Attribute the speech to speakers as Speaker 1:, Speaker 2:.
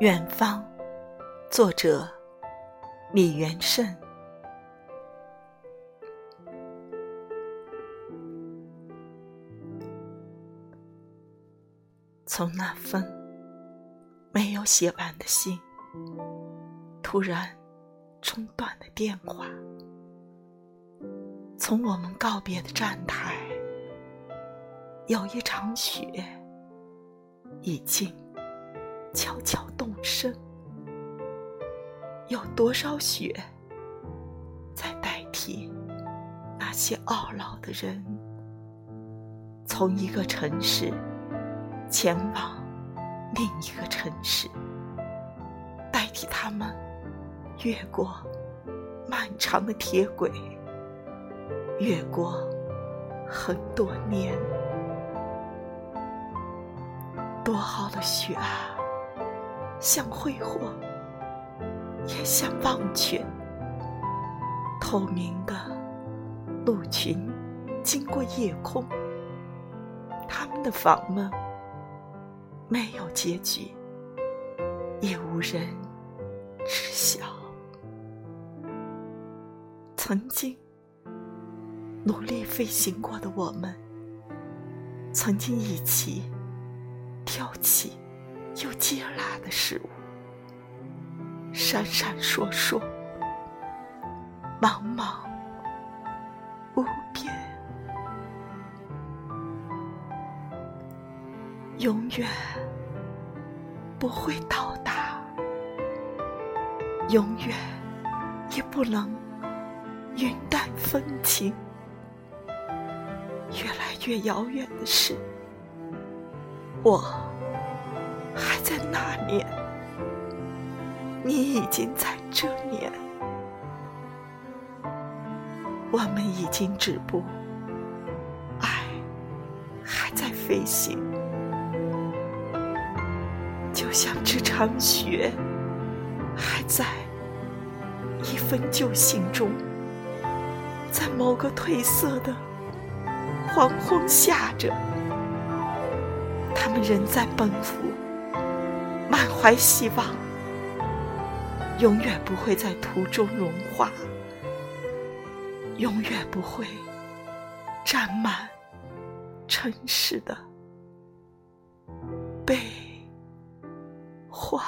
Speaker 1: 远方，作者李元胜。从那封没有写完的信，突然中断的电话，从我们告别的站台，有一场雪已经。悄悄生，有多少雪在代替那些懊恼的人，从一个城市前往另一个城市，代替他们越过漫长的铁轨，越过很多年，多好的雪啊！像挥霍，也像忘却。透明的鹿群经过夜空，他们的访问没有结局，也无人知晓。曾经努力飞行过的我们，曾经一起挑起。又接纳的事物，闪闪烁烁，茫茫无边，永远不会到达，永远也不能云淡风轻。越来越遥远的事，我。在那年，你已经在这年，我们已经止步，爱还在飞行，就像这场雪还在一封旧信中，在某个褪色的黄昏下着，他们仍在奔赴。满怀希望，永远不会在途中融化，永远不会沾满尘世的悲欢。